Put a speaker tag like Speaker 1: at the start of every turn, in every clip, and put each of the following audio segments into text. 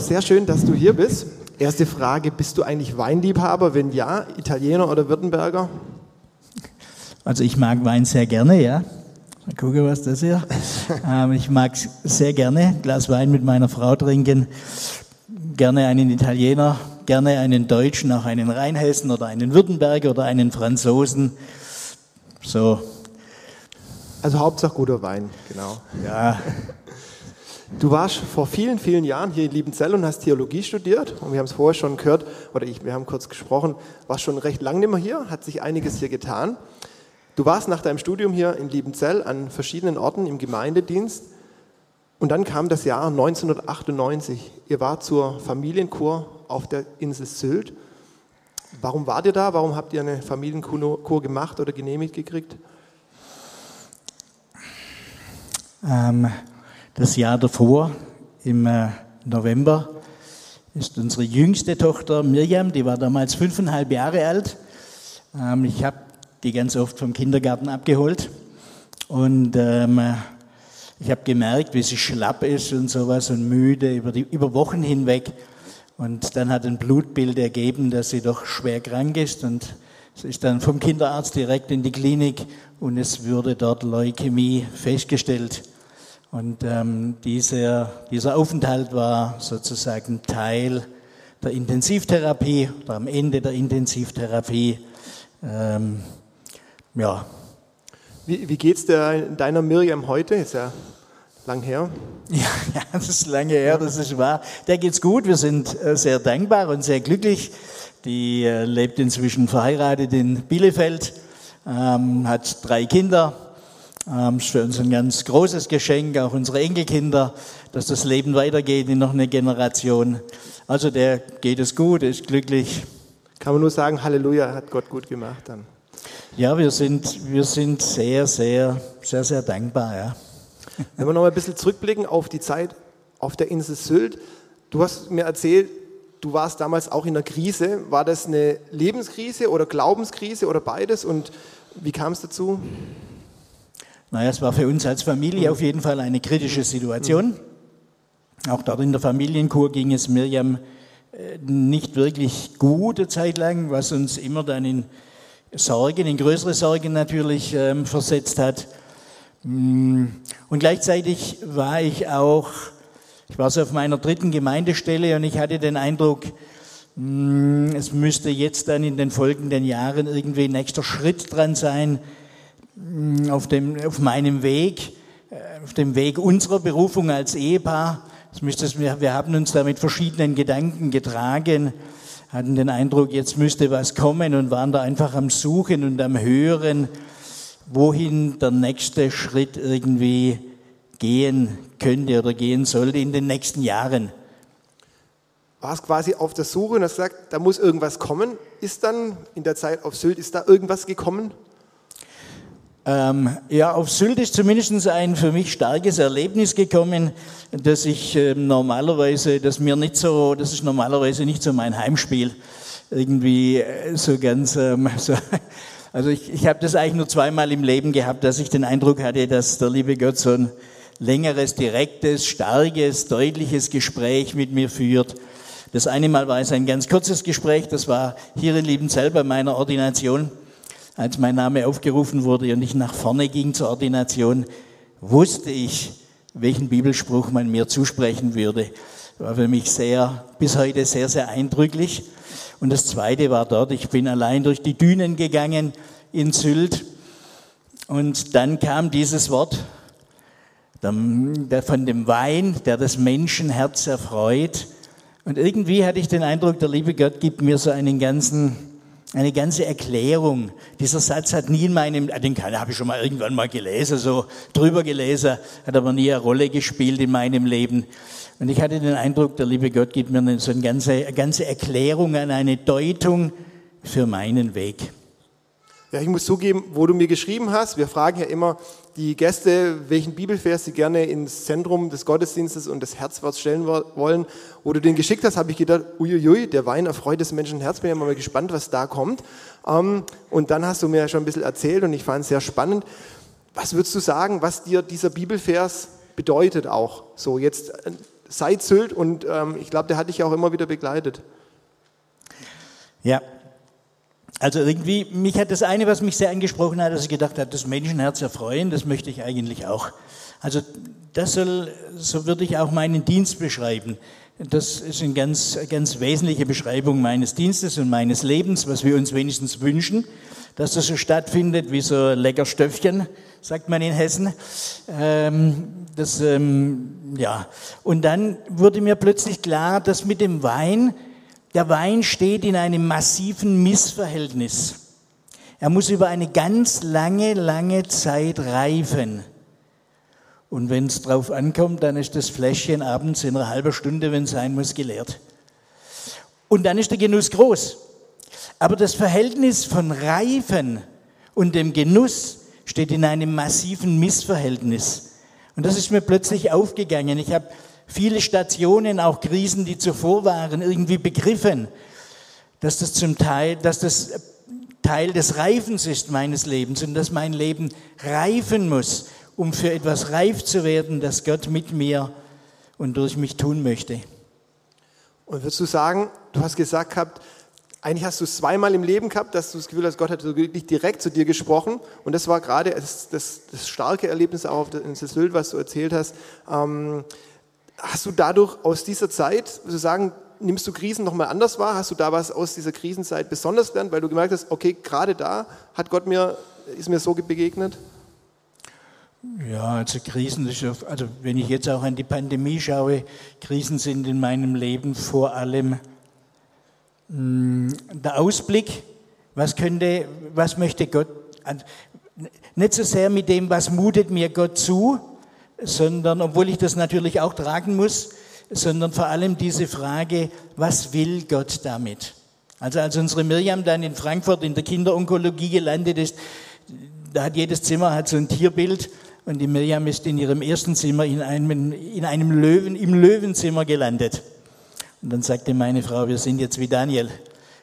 Speaker 1: Klaus, sehr schön, dass du hier bist. Erste Frage, bist du eigentlich Weinliebhaber? Wenn ja, Italiener oder Württemberger?
Speaker 2: Also ich mag Wein sehr gerne, ja. Mal gucken, was das hier. ähm, ich mag sehr gerne ein Glas Wein mit meiner Frau trinken. Gerne einen Italiener, gerne einen Deutschen, auch einen Rheinhessen oder einen Württemberger oder einen Franzosen. So.
Speaker 1: Also Hauptsache guter Wein, genau.
Speaker 2: Ja.
Speaker 1: Du warst vor vielen, vielen Jahren hier in Liebenzell und hast Theologie studiert. Und wir haben es vorher schon gehört, oder ich, wir haben kurz gesprochen, warst schon recht lang nicht mehr hier, hat sich einiges hier getan. Du warst nach deinem Studium hier in Liebenzell an verschiedenen Orten im Gemeindedienst. Und dann kam das Jahr 1998. Ihr wart zur Familienkur auf der Insel Sylt. Warum wart ihr da? Warum habt ihr eine Familienkur gemacht oder genehmigt gekriegt?
Speaker 2: Ähm, das Jahr davor, im äh, November, ist unsere jüngste Tochter Mirjam, die war damals fünfeinhalb Jahre alt. Ähm, ich habe die ganz oft vom Kindergarten abgeholt und ähm, ich habe gemerkt, wie sie schlapp ist und sowas und müde über, die, über Wochen hinweg. Und dann hat ein Blutbild ergeben, dass sie doch schwer krank ist und sie ist dann vom Kinderarzt direkt in die Klinik und es wurde dort Leukämie festgestellt. Und ähm, dieser, dieser Aufenthalt war sozusagen Teil der Intensivtherapie oder am Ende der Intensivtherapie. Ähm, ja.
Speaker 1: Wie, wie geht es deiner Miriam heute? Ist ja lang her.
Speaker 2: Ja, das ist lange her, das ist wahr. Der geht's gut, wir sind äh, sehr dankbar und sehr glücklich. Die äh, lebt inzwischen verheiratet in Bielefeld, ähm, hat drei Kinder ähm, ist für uns ein ganz großes Geschenk, auch unsere Enkelkinder, dass das Leben weitergeht in noch eine Generation. Also der geht es gut, ist glücklich.
Speaker 1: Kann man nur sagen, Halleluja, hat Gott gut gemacht dann.
Speaker 2: Ja, wir sind, wir sind sehr, sehr, sehr, sehr dankbar. Ja.
Speaker 1: Wenn wir noch mal ein bisschen zurückblicken auf die Zeit auf der Insel Sylt. Du hast mir erzählt, du warst damals auch in einer Krise. War das eine Lebenskrise oder Glaubenskrise oder beides? Und wie kam es dazu?
Speaker 2: Naja, es war für uns als Familie auf jeden Fall eine kritische Situation. Auch dort in der Familienkur ging es Mirjam äh, nicht wirklich gut eine Zeit lang, was uns immer dann in Sorgen, in größere Sorgen natürlich ähm, versetzt hat. Mm, und gleichzeitig war ich auch, ich war so auf meiner dritten Gemeindestelle und ich hatte den Eindruck, mm, es müsste jetzt dann in den folgenden Jahren irgendwie ein nächster Schritt dran sein, auf, dem, auf meinem Weg, äh, auf dem Weg unserer Berufung als Ehepaar. wir haben uns da mit verschiedenen Gedanken getragen, hatten den Eindruck, jetzt müsste was kommen und waren da einfach am Suchen und am Hören, wohin der nächste Schritt irgendwie gehen könnte oder gehen sollte in den nächsten Jahren.
Speaker 1: War es quasi auf der Suche und hast gesagt, da muss irgendwas kommen. Ist dann in der Zeit auf Sylt, ist da irgendwas gekommen?
Speaker 2: Ähm, ja, auf Sylt ist zumindest ein für mich starkes Erlebnis gekommen, dass ich äh, normalerweise, dass mir nicht so, das ist normalerweise nicht so mein Heimspiel, irgendwie äh, so ganz, ähm, so, also ich, ich habe das eigentlich nur zweimal im Leben gehabt, dass ich den Eindruck hatte, dass der liebe Gott so ein längeres, direktes, starkes, deutliches Gespräch mit mir führt. Das eine Mal war es ein ganz kurzes Gespräch, das war hier in Liebenzell bei meiner Ordination als mein Name aufgerufen wurde und ich nach vorne ging zur Ordination, wusste ich, welchen Bibelspruch man mir zusprechen würde. War für mich sehr, bis heute sehr, sehr eindrücklich. Und das zweite war dort, ich bin allein durch die Dünen gegangen in Sylt und dann kam dieses Wort von dem Wein, der das Menschenherz erfreut. Und irgendwie hatte ich den Eindruck, der liebe Gott gibt mir so einen ganzen eine ganze Erklärung. Dieser Satz hat nie in meinem, den habe ich schon mal irgendwann mal gelesen, so drüber gelesen, hat aber nie eine Rolle gespielt in meinem Leben. Und ich hatte den Eindruck, der liebe Gott gibt mir so eine ganze, eine ganze Erklärung an eine Deutung für meinen Weg.
Speaker 1: Ja, ich muss zugeben, wo du mir geschrieben hast, wir fragen ja immer die Gäste, welchen Bibelvers sie gerne ins Zentrum des Gottesdienstes und des Herzworts stellen wollen. Wo du den geschickt hast, habe ich gedacht, uiuiui, der Wein erfreut des Menschen Herz. Bin ja mal gespannt, was da kommt. Ähm, und dann hast du mir ja schon ein bisschen erzählt und ich fand es sehr spannend. Was würdest du sagen, was dir dieser Bibelvers bedeutet auch? So jetzt äh, seit Sylt und ähm, ich glaube, der hat dich ja auch immer wieder begleitet.
Speaker 2: Ja, also irgendwie, mich hat das eine, was mich sehr angesprochen hat, dass ich gedacht habe, das Menschenherz erfreuen, das möchte ich eigentlich auch. Also das soll, so würde ich auch meinen Dienst beschreiben. Das ist eine ganz, ganz wesentliche Beschreibung meines Dienstes und meines Lebens, was wir uns wenigstens wünschen, dass das so stattfindet wie so lecker Stöffchen, sagt man in Hessen. Ähm, das, ähm, ja. Und dann wurde mir plötzlich klar, dass mit dem Wein der Wein steht in einem massiven Missverhältnis. Er muss über eine ganz lange, lange Zeit reifen. Und wenn es drauf ankommt, dann ist das Fläschchen abends in einer halben Stunde, wenn es sein muss, geleert. Und dann ist der Genuss groß. Aber das Verhältnis von Reifen und dem Genuss steht in einem massiven Missverhältnis. Und das ist mir plötzlich aufgegangen. Ich habe viele Stationen, auch Krisen, die zuvor waren, irgendwie begriffen, dass das zum Teil, dass das Teil des Reifens ist meines Lebens und dass mein Leben reifen muss, um für etwas reif zu werden, das Gott mit mir und durch mich tun möchte.
Speaker 1: Und würdest du sagen, du hast gesagt gehabt, eigentlich hast du es zweimal im Leben gehabt, dass du das Gefühl hast, Gott hat wirklich direkt zu dir gesprochen. Und das war gerade das, das, das starke Erlebnis auch in Sylt, was du erzählt hast. Ähm, Hast du dadurch aus dieser Zeit, sozusagen, nimmst du Krisen nochmal anders wahr? Hast du da was aus dieser Krisenzeit besonders gelernt, weil du gemerkt hast, okay, gerade da hat Gott mir, ist mir so begegnet?
Speaker 2: Ja, also Krisen, also wenn ich jetzt auch an die Pandemie schaue, Krisen sind in meinem Leben vor allem mh, hm, der Ausblick, was könnte, was möchte Gott, nicht so sehr mit dem, was mutet mir Gott zu, sondern, obwohl ich das natürlich auch tragen muss, sondern vor allem diese Frage, was will Gott damit? Also als unsere Miriam dann in Frankfurt in der Kinderonkologie gelandet ist, da hat jedes Zimmer hat so ein Tierbild und die Miriam ist in ihrem ersten Zimmer in einem, in einem Löwen, im Löwenzimmer gelandet. Und dann sagte meine Frau, wir sind jetzt wie Daniel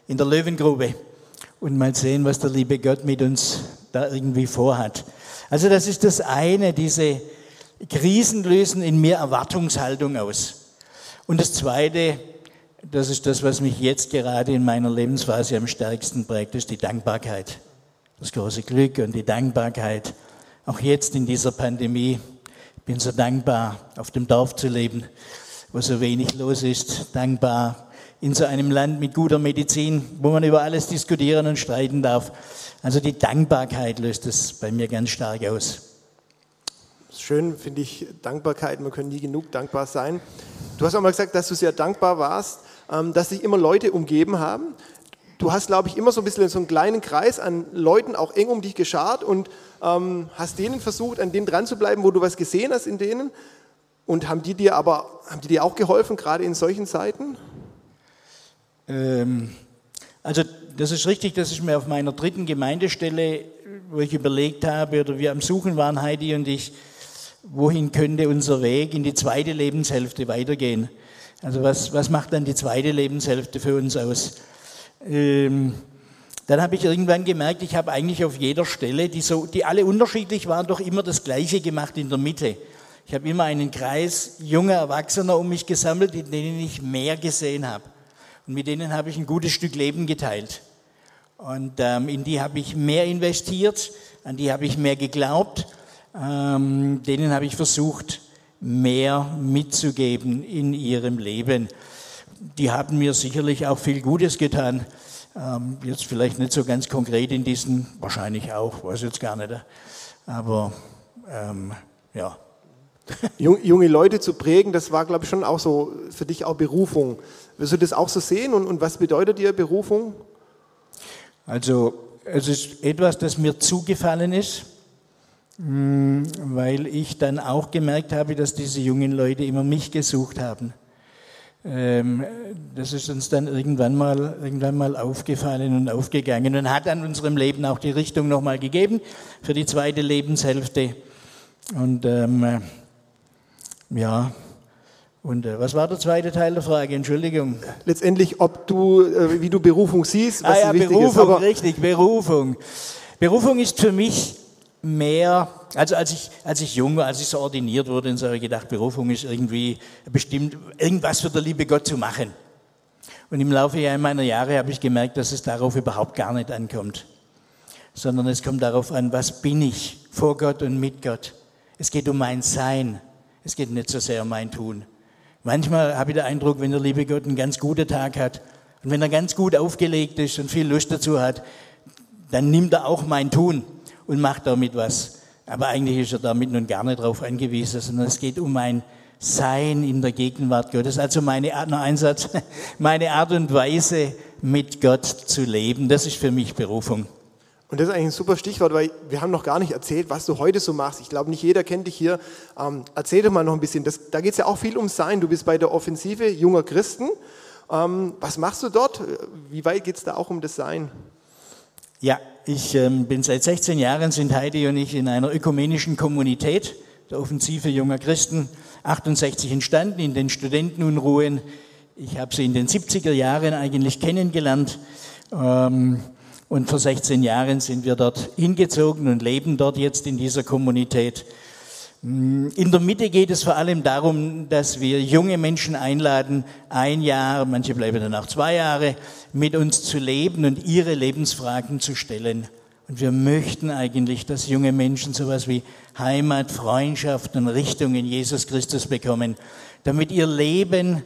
Speaker 2: in der Löwengrube und mal sehen, was der liebe Gott mit uns da irgendwie vorhat. Also das ist das eine, diese, Krisen lösen in mir Erwartungshaltung aus. Und das Zweite, das ist das, was mich jetzt gerade in meiner Lebensphase am stärksten prägt, ist die Dankbarkeit. Das große Glück und die Dankbarkeit. Auch jetzt in dieser Pandemie. Ich bin so dankbar, auf dem Dorf zu leben, wo so wenig los ist. Dankbar in so einem Land mit guter Medizin, wo man über alles diskutieren und streiten darf. Also die Dankbarkeit löst es bei mir ganz stark aus
Speaker 1: schön, finde ich, Dankbarkeit. Man kann nie genug dankbar sein. Du hast auch mal gesagt, dass du sehr dankbar warst, ähm, dass sich immer Leute umgeben haben. Du hast, glaube ich, immer so ein bisschen so einen kleinen Kreis an Leuten auch eng um dich geschart und ähm, hast denen versucht, an denen dran zu bleiben, wo du was gesehen hast in denen. Und haben die dir aber, haben die dir auch geholfen, gerade in solchen Zeiten?
Speaker 2: Ähm, also das ist richtig, das ist mir auf meiner dritten Gemeindestelle, wo ich überlegt habe, oder wir am Suchen waren, Heidi und ich, wohin könnte unser Weg in die zweite Lebenshälfte weitergehen? Also was, was macht dann die zweite Lebenshälfte für uns aus? Ähm, dann habe ich irgendwann gemerkt, ich habe eigentlich auf jeder Stelle, die, so, die alle unterschiedlich waren, doch immer das Gleiche gemacht in der Mitte. Ich habe immer einen Kreis junger Erwachsener um mich gesammelt, in denen ich mehr gesehen habe. Und mit denen habe ich ein gutes Stück Leben geteilt. Und ähm, in die habe ich mehr investiert, an die habe ich mehr geglaubt ähm, denen habe ich versucht, mehr mitzugeben in ihrem Leben. Die haben mir sicherlich auch viel Gutes getan. Ähm, jetzt vielleicht nicht so ganz konkret in diesen, wahrscheinlich auch, weiß jetzt gar nicht. Aber ähm, ja.
Speaker 1: Junge Leute zu prägen, das war, glaube ich, schon auch so für dich auch Berufung. Wirst du das auch so sehen und, und was bedeutet dir Berufung?
Speaker 2: Also es ist etwas, das mir zugefallen ist, weil ich dann auch gemerkt habe, dass diese jungen Leute immer mich gesucht haben. Ähm, das ist uns dann irgendwann mal, irgendwann mal aufgefallen und aufgegangen und hat an unserem Leben auch die Richtung nochmal gegeben für die zweite Lebenshälfte. Und ähm, ja, und äh, was war der zweite Teil der Frage? Entschuldigung.
Speaker 1: Letztendlich, ob du, äh, wie du Berufung siehst,
Speaker 2: was ah, ja, Berufung, ist. richtig, Berufung. Berufung ist für mich mehr, also als ich, als ich jung war, als ich so ordiniert wurde, und so habe ich gedacht, Berufung ist irgendwie bestimmt, irgendwas für der liebe Gott zu machen. Und im Laufe meiner Jahre habe ich gemerkt, dass es darauf überhaupt gar nicht ankommt, sondern es kommt darauf an, was bin ich vor Gott und mit Gott. Es geht um mein Sein, es geht nicht so sehr um mein Tun. Manchmal habe ich den Eindruck, wenn der liebe Gott einen ganz guten Tag hat und wenn er ganz gut aufgelegt ist und viel Lust dazu hat, dann nimmt er auch mein Tun und macht damit was. Aber eigentlich ist er damit nun gar nicht darauf angewiesen, sondern es geht um mein Sein in der Gegenwart Gottes. Also meine Art, noch Einsatz, meine Art und Weise mit Gott zu leben. Das ist für mich Berufung.
Speaker 1: Und das ist eigentlich ein super Stichwort, weil wir haben noch gar nicht erzählt, was du heute so machst. Ich glaube, nicht jeder kennt dich hier. Ähm, erzähl doch mal noch ein bisschen. Das, da geht es ja auch viel ums Sein. Du bist bei der Offensive junger Christen. Ähm, was machst du dort? Wie weit geht es da auch um das Sein?
Speaker 2: Ja, ich ähm, bin seit 16 Jahren, sind Heidi und ich in einer ökumenischen Kommunität, der Offensive junger Christen, 68 entstanden, in den Studentenunruhen. Ich habe sie in den 70er Jahren eigentlich kennengelernt. Ähm, und vor 16 Jahren sind wir dort hingezogen und leben dort jetzt in dieser Kommunität. In der Mitte geht es vor allem darum, dass wir junge Menschen einladen, ein Jahr, manche bleiben dann auch zwei Jahre, mit uns zu leben und ihre Lebensfragen zu stellen. Und wir möchten eigentlich, dass junge Menschen sowas wie Heimat, Freundschaft und Richtung in Jesus Christus bekommen, damit ihr Leben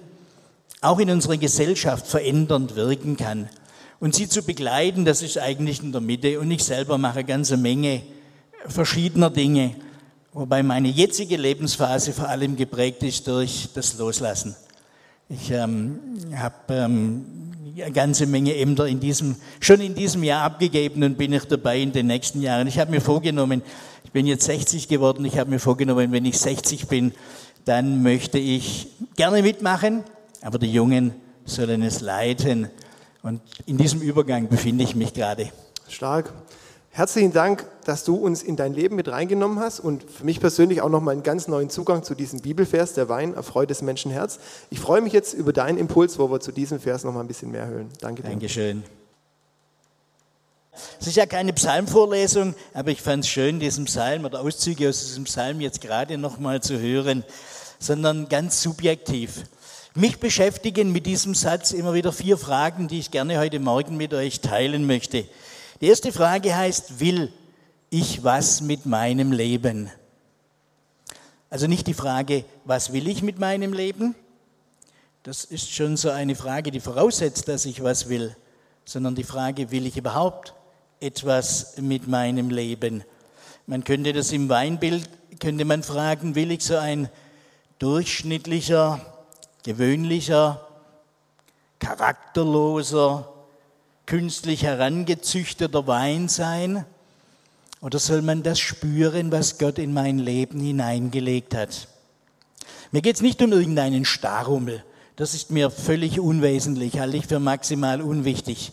Speaker 2: auch in unserer Gesellschaft verändernd wirken kann. Und sie zu begleiten, das ist eigentlich in der Mitte. Und ich selber mache eine ganze Menge verschiedener Dinge. Wobei meine jetzige Lebensphase vor allem geprägt ist durch das Loslassen. Ich ähm, habe ähm, eine ganze Menge Ämter in diesem, schon in diesem Jahr abgegeben und bin ich dabei in den nächsten Jahren. Ich habe mir vorgenommen, ich bin jetzt 60 geworden, ich habe mir vorgenommen, wenn ich 60 bin, dann möchte ich gerne mitmachen, aber die Jungen sollen es leiten. Und in diesem Übergang befinde ich mich gerade.
Speaker 1: Stark. Herzlichen Dank, dass du uns in dein Leben mit reingenommen hast und für mich persönlich auch nochmal einen ganz neuen Zugang zu diesem Bibelvers, der Wein erfreut des Menschen Herz. Ich freue mich jetzt über deinen Impuls, wo wir zu diesem Vers nochmal ein bisschen mehr hören. Danke
Speaker 2: dir. Dankeschön. Es ist ja keine Psalmvorlesung, aber ich fand es schön, diesen Psalm oder Auszüge aus diesem Psalm jetzt gerade nochmal zu hören, sondern ganz subjektiv. Mich beschäftigen mit diesem Satz immer wieder vier Fragen, die ich gerne heute Morgen mit euch teilen möchte. Die erste Frage heißt, will ich was mit meinem Leben? Also nicht die Frage, was will ich mit meinem Leben? Das ist schon so eine Frage, die voraussetzt, dass ich was will, sondern die Frage, will ich überhaupt etwas mit meinem Leben? Man könnte das im Weinbild, könnte man fragen, will ich so ein durchschnittlicher, gewöhnlicher, charakterloser, künstlich herangezüchteter Wein sein? Oder soll man das spüren, was Gott in mein Leben hineingelegt hat? Mir geht es nicht um irgendeinen Starrummel. Das ist mir völlig unwesentlich, halte ich für maximal unwichtig.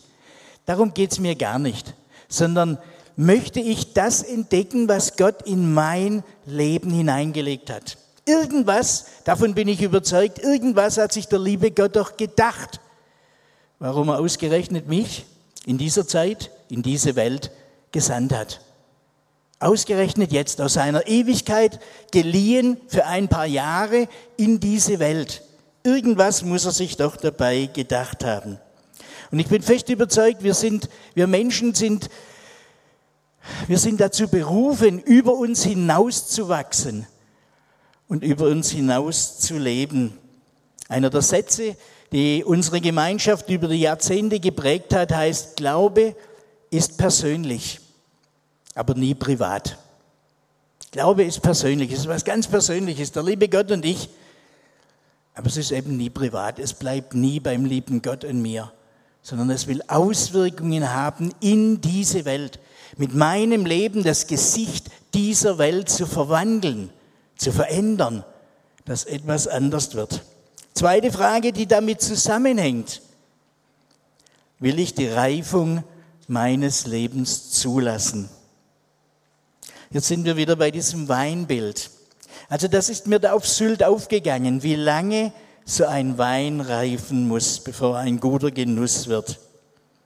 Speaker 2: Darum geht es mir gar nicht, sondern möchte ich das entdecken, was Gott in mein Leben hineingelegt hat. Irgendwas, davon bin ich überzeugt, irgendwas hat sich der liebe Gott doch gedacht warum er ausgerechnet mich in dieser Zeit, in diese Welt gesandt hat. Ausgerechnet jetzt aus seiner Ewigkeit geliehen für ein paar Jahre in diese Welt. Irgendwas muss er sich doch dabei gedacht haben. Und ich bin fest überzeugt, wir sind, wir Menschen sind, wir sind dazu berufen, über uns hinaus zu wachsen und über uns hinaus zu leben. Einer der Sätze, die unsere Gemeinschaft über die Jahrzehnte geprägt hat, heißt, Glaube ist persönlich, aber nie privat. Glaube ist persönlich, es ist was ganz Persönliches, der liebe Gott und ich. Aber es ist eben nie privat, es bleibt nie beim lieben Gott und mir, sondern es will Auswirkungen haben in diese Welt. Mit meinem Leben das Gesicht dieser Welt zu verwandeln, zu verändern, dass etwas anders wird. Zweite Frage, die damit zusammenhängt. Will ich die Reifung meines Lebens zulassen? Jetzt sind wir wieder bei diesem Weinbild. Also das ist mir da auf Sylt aufgegangen, wie lange so ein Wein reifen muss, bevor ein guter Genuss wird.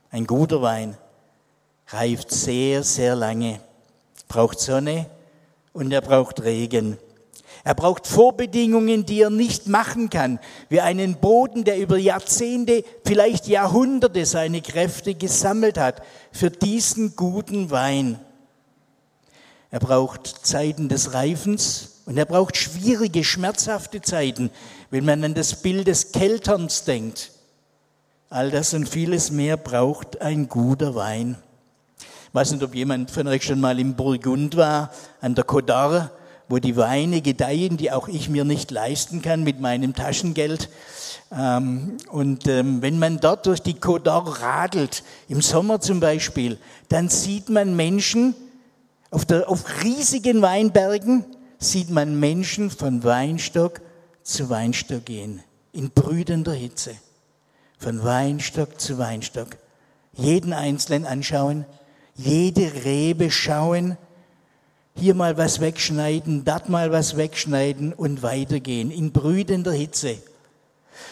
Speaker 2: Ein guter Wein reift sehr, sehr lange, braucht Sonne und er braucht Regen. Er braucht Vorbedingungen, die er nicht machen kann, wie einen Boden, der über Jahrzehnte, vielleicht Jahrhunderte seine Kräfte gesammelt hat für diesen guten Wein. Er braucht Zeiten des Reifens und er braucht schwierige, schmerzhafte Zeiten, wenn man an das Bild des Kelterns denkt. All das und vieles mehr braucht ein guter Wein. Ich weiß nicht, ob jemand von euch schon mal im Burgund war, an der d'Or wo die Weine gedeihen, die auch ich mir nicht leisten kann mit meinem Taschengeld. Ähm, und ähm, wenn man dort durch die d'Or radelt, im Sommer zum Beispiel, dann sieht man Menschen, auf, der, auf riesigen Weinbergen sieht man Menschen von Weinstock zu Weinstock gehen, in brütender Hitze. Von Weinstock zu Weinstock. Jeden einzelnen anschauen, jede Rebe schauen, hier mal was wegschneiden, dort mal was wegschneiden und weitergehen in brütender Hitze.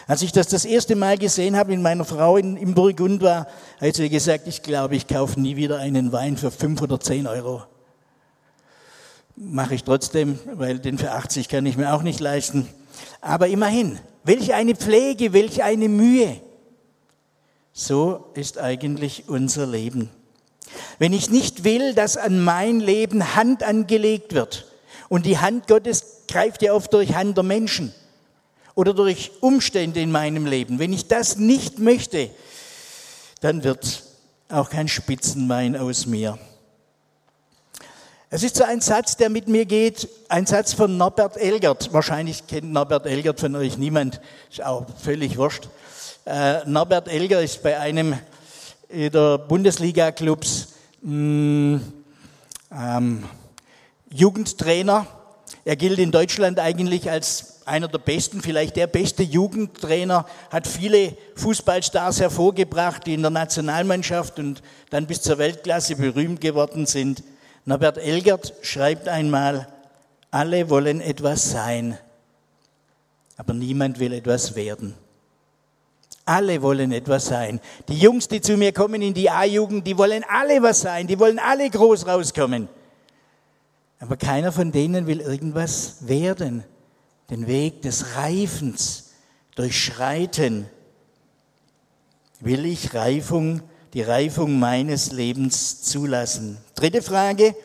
Speaker 2: Als ich das das erste Mal gesehen habe, in meiner Frau in, im Burgund war, hat sie gesagt, ich glaube, ich kaufe nie wieder einen Wein für 5 oder 10 Euro. Mache ich trotzdem, weil den für 80 kann ich mir auch nicht leisten. Aber immerhin, welch eine Pflege, welch eine Mühe. So ist eigentlich unser Leben. Wenn ich nicht will, dass an mein Leben Hand angelegt wird, und die Hand Gottes greift ja oft durch Hand der Menschen oder durch Umstände in meinem Leben, wenn ich das nicht möchte, dann wird auch kein Spitzenwein aus mir. Es ist so ein Satz, der mit mir geht, ein Satz von Norbert Elgert. Wahrscheinlich kennt Norbert Elgert von euch niemand, ist auch völlig wurscht. Äh, Norbert Elgert ist bei einem der Bundesliga-Clubs mm, ähm, Jugendtrainer. Er gilt in Deutschland eigentlich als einer der besten, vielleicht der beste Jugendtrainer, hat viele Fußballstars hervorgebracht, die in der Nationalmannschaft und dann bis zur Weltklasse berühmt geworden sind. Norbert Elgert schreibt einmal, alle wollen etwas sein, aber niemand will etwas werden. Alle wollen etwas sein. Die Jungs, die zu mir kommen in die A-Jugend, die wollen alle was sein, die wollen alle groß rauskommen. Aber keiner von denen will irgendwas werden. Den Weg des Reifens durchschreiten. Will ich Reifung, die Reifung meines Lebens zulassen? Dritte Frage.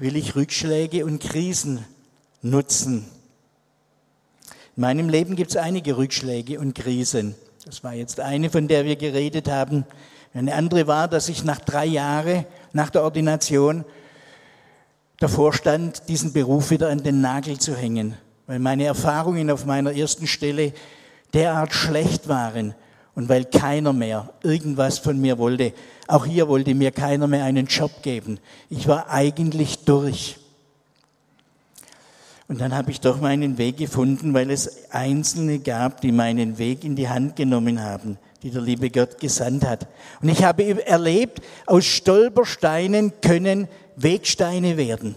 Speaker 2: Will ich Rückschläge und Krisen nutzen? In meinem Leben gibt es einige Rückschläge und Krisen. Das war jetzt eine, von der wir geredet haben. Eine andere war, dass ich nach drei Jahren nach der Ordination davor stand, diesen Beruf wieder an den Nagel zu hängen, weil meine Erfahrungen auf meiner ersten Stelle derart schlecht waren und weil keiner mehr irgendwas von mir wollte. Auch hier wollte mir keiner mehr einen Job geben. Ich war eigentlich durch. Und dann habe ich doch meinen Weg gefunden, weil es Einzelne gab, die meinen Weg in die Hand genommen haben, die der liebe Gott gesandt hat. Und ich habe erlebt, aus Stolpersteinen können Wegsteine werden.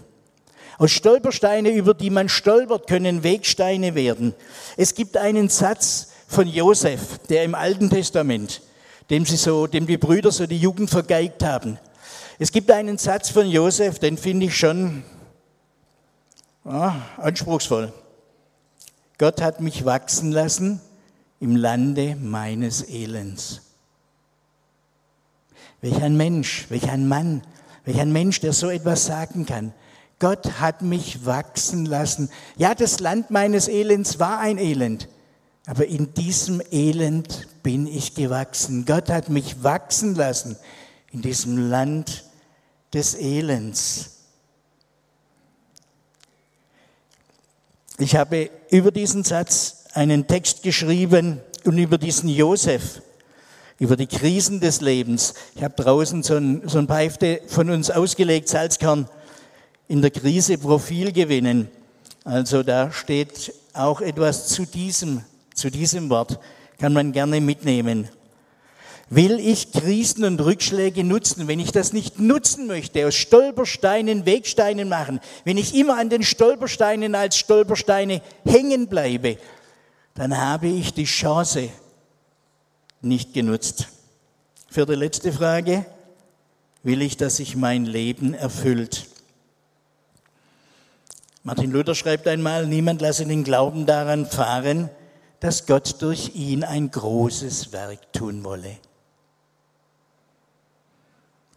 Speaker 2: Aus Stolpersteine, über die man stolpert, können Wegsteine werden. Es gibt einen Satz von Josef, der im Alten Testament, dem sie so, dem die Brüder so die Jugend vergeigt haben. Es gibt einen Satz von Josef, den finde ich schon ja, anspruchsvoll. Gott hat mich wachsen lassen im Lande meines Elends. Welch ein Mensch, welch ein Mann, welch ein Mensch, der so etwas sagen kann. Gott hat mich wachsen lassen. Ja, das Land meines Elends war ein Elend, aber in diesem Elend bin ich gewachsen. Gott hat mich wachsen lassen in diesem Land des Elends. Ich habe über diesen Satz einen Text geschrieben, und über diesen Josef, über die Krisen des Lebens. Ich habe draußen so ein, so ein paar Hefte von uns ausgelegt, Salzkern, in der Krise Profil gewinnen. Also da steht auch etwas zu diesem, zu diesem Wort, kann man gerne mitnehmen. Will ich Krisen und Rückschläge nutzen? Wenn ich das nicht nutzen möchte, aus Stolpersteinen Wegsteinen machen, wenn ich immer an den Stolpersteinen als Stolpersteine hängen bleibe, dann habe ich die Chance nicht genutzt. Für die letzte Frage, will ich, dass sich mein Leben erfüllt? Martin Luther schreibt einmal, niemand lasse den Glauben daran fahren, dass Gott durch ihn ein großes Werk tun wolle.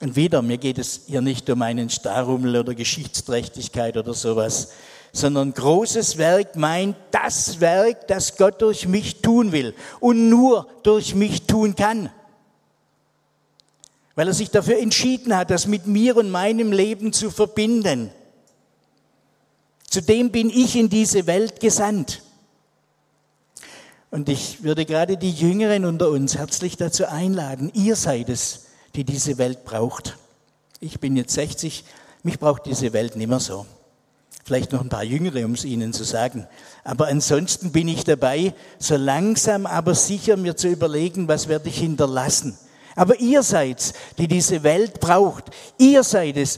Speaker 2: Und wieder, mir geht es hier nicht um einen Starrummel oder Geschichtsträchtigkeit oder sowas, sondern großes Werk meint das Werk, das Gott durch mich tun will und nur durch mich tun kann. Weil er sich dafür entschieden hat, das mit mir und meinem Leben zu verbinden. Zudem bin ich in diese Welt gesandt. Und ich würde gerade die Jüngeren unter uns herzlich dazu einladen, ihr seid es, die diese Welt braucht. Ich bin jetzt 60, mich braucht diese Welt nicht mehr so. Vielleicht noch ein paar Jüngere, um es Ihnen zu sagen. Aber ansonsten bin ich dabei, so langsam aber sicher mir zu überlegen, was werde ich hinterlassen. Aber ihr seid, die diese Welt braucht. Ihr seid es,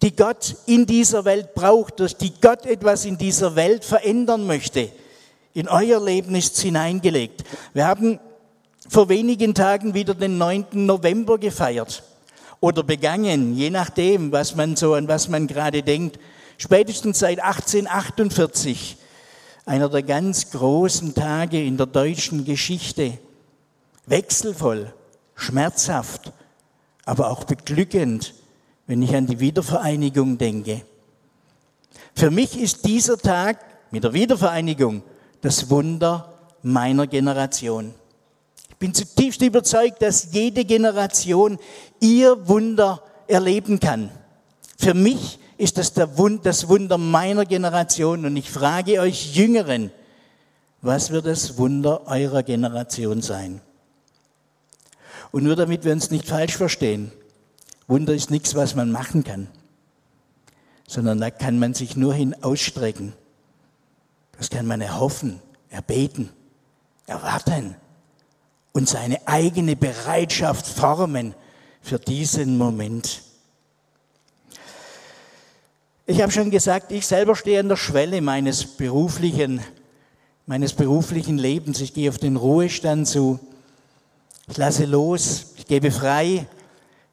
Speaker 2: die Gott in dieser Welt braucht, durch die Gott etwas in dieser Welt verändern möchte. In euer Leben ist es hineingelegt. Wir haben vor wenigen Tagen wieder den 9. November gefeiert oder begangen, je nachdem, was man so an was man gerade denkt. Spätestens seit 1848, einer der ganz großen Tage in der deutschen Geschichte. Wechselvoll, schmerzhaft, aber auch beglückend, wenn ich an die Wiedervereinigung denke. Für mich ist dieser Tag mit der Wiedervereinigung das Wunder meiner Generation bin zutiefst überzeugt, dass jede Generation ihr Wunder erleben kann. Für mich ist das das Wunder meiner Generation und ich frage euch Jüngeren, was wird das Wunder eurer Generation sein? Und nur damit wir uns nicht falsch verstehen, Wunder ist nichts, was man machen kann, sondern da kann man sich nur hin ausstrecken. Das kann man erhoffen, erbeten, erwarten und seine eigene Bereitschaft formen für diesen Moment. Ich habe schon gesagt, ich selber stehe an der Schwelle meines beruflichen, meines beruflichen Lebens. Ich gehe auf den Ruhestand zu. Ich lasse los, ich gebe frei.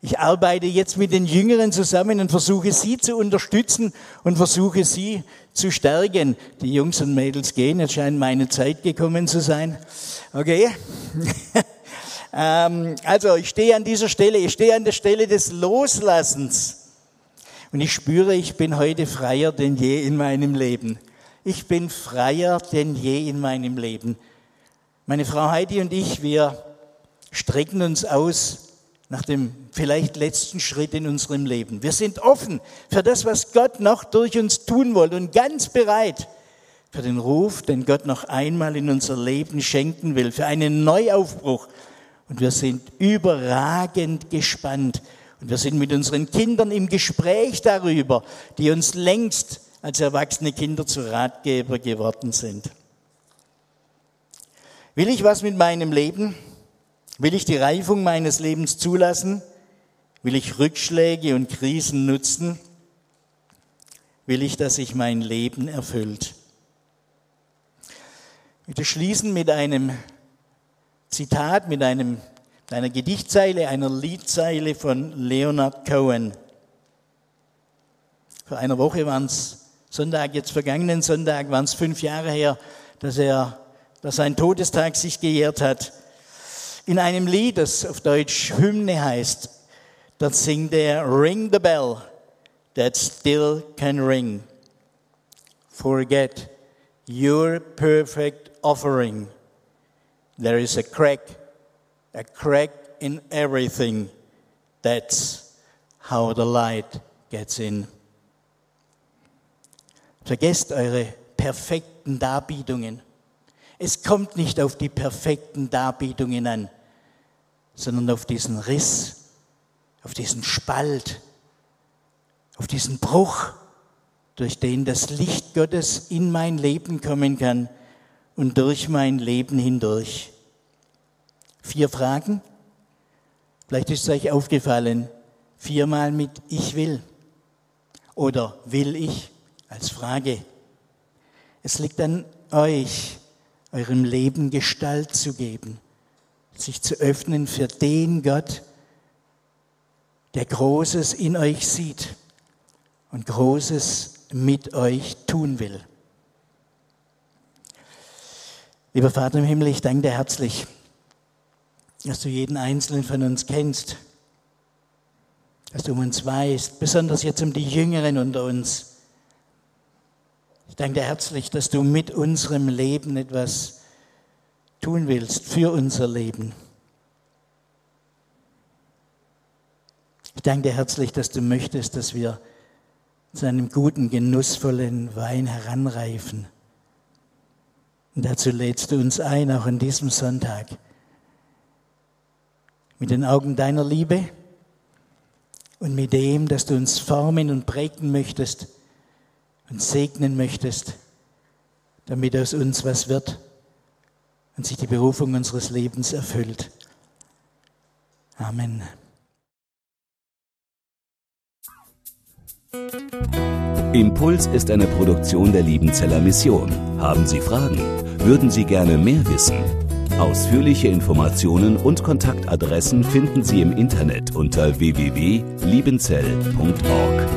Speaker 2: Ich arbeite jetzt mit den Jüngeren zusammen und versuche sie zu unterstützen und versuche sie zu stärken. Die Jungs und Mädels gehen, jetzt scheint meine Zeit gekommen zu sein. Okay? ähm, also ich stehe an dieser Stelle, ich stehe an der Stelle des Loslassens. Und ich spüre, ich bin heute freier denn je in meinem Leben. Ich bin freier denn je in meinem Leben. Meine Frau Heidi und ich, wir strecken uns aus nach dem vielleicht letzten Schritt in unserem Leben. Wir sind offen für das, was Gott noch durch uns tun will und ganz bereit für den Ruf, den Gott noch einmal in unser Leben schenken will, für einen Neuaufbruch. Und wir sind überragend gespannt. Und wir sind mit unseren Kindern im Gespräch darüber, die uns längst als erwachsene Kinder zu Ratgeber geworden sind. Will ich was mit meinem Leben? Will ich die Reifung meines Lebens zulassen? Will ich Rückschläge und Krisen nutzen? Will ich, dass sich mein Leben erfüllt? Ich möchte schließen mit einem Zitat, mit einem, einer Gedichtzeile, einer Liedzeile von Leonard Cohen. Vor einer Woche waren es Sonntag, jetzt vergangenen Sonntag, waren es fünf Jahre her, dass er, dass sein Todestag sich gejährt hat in einem Lied, das auf Deutsch Hymne heißt, dort singt er Ring the bell that still can ring. Forget your perfect offering. There is a crack, a crack in everything. That's how the light gets in. Vergesst eure perfekten Darbietungen. Es kommt nicht auf die perfekten Darbietungen an, sondern auf diesen Riss, auf diesen Spalt, auf diesen Bruch, durch den das Licht Gottes in mein Leben kommen kann und durch mein Leben hindurch. Vier Fragen. Vielleicht ist es euch aufgefallen, viermal mit Ich will oder will ich als Frage. Es liegt an euch, eurem Leben Gestalt zu geben, sich zu öffnen für den Gott, der Großes in euch sieht und Großes mit euch tun will. Lieber Vater im Himmel, ich danke dir herzlich, dass du jeden Einzelnen von uns kennst, dass du um uns weißt, besonders jetzt um die Jüngeren unter uns. Ich danke dir herzlich, dass du mit unserem Leben etwas tun willst für unser Leben. Ich danke dir herzlich, dass du möchtest, dass wir zu einem guten, genussvollen Wein heranreifen. Und dazu lädst du uns ein, auch an diesem Sonntag, mit den Augen deiner Liebe und mit dem, dass du uns formen und prägen möchtest und segnen möchtest, damit aus uns was wird und sich die Berufung unseres Lebens erfüllt. Amen.
Speaker 3: Impuls ist eine Produktion der Liebenzeller Mission. Haben Sie Fragen? Würden Sie gerne mehr wissen? Ausführliche Informationen und Kontaktadressen finden Sie im Internet unter www.liebenzell.org.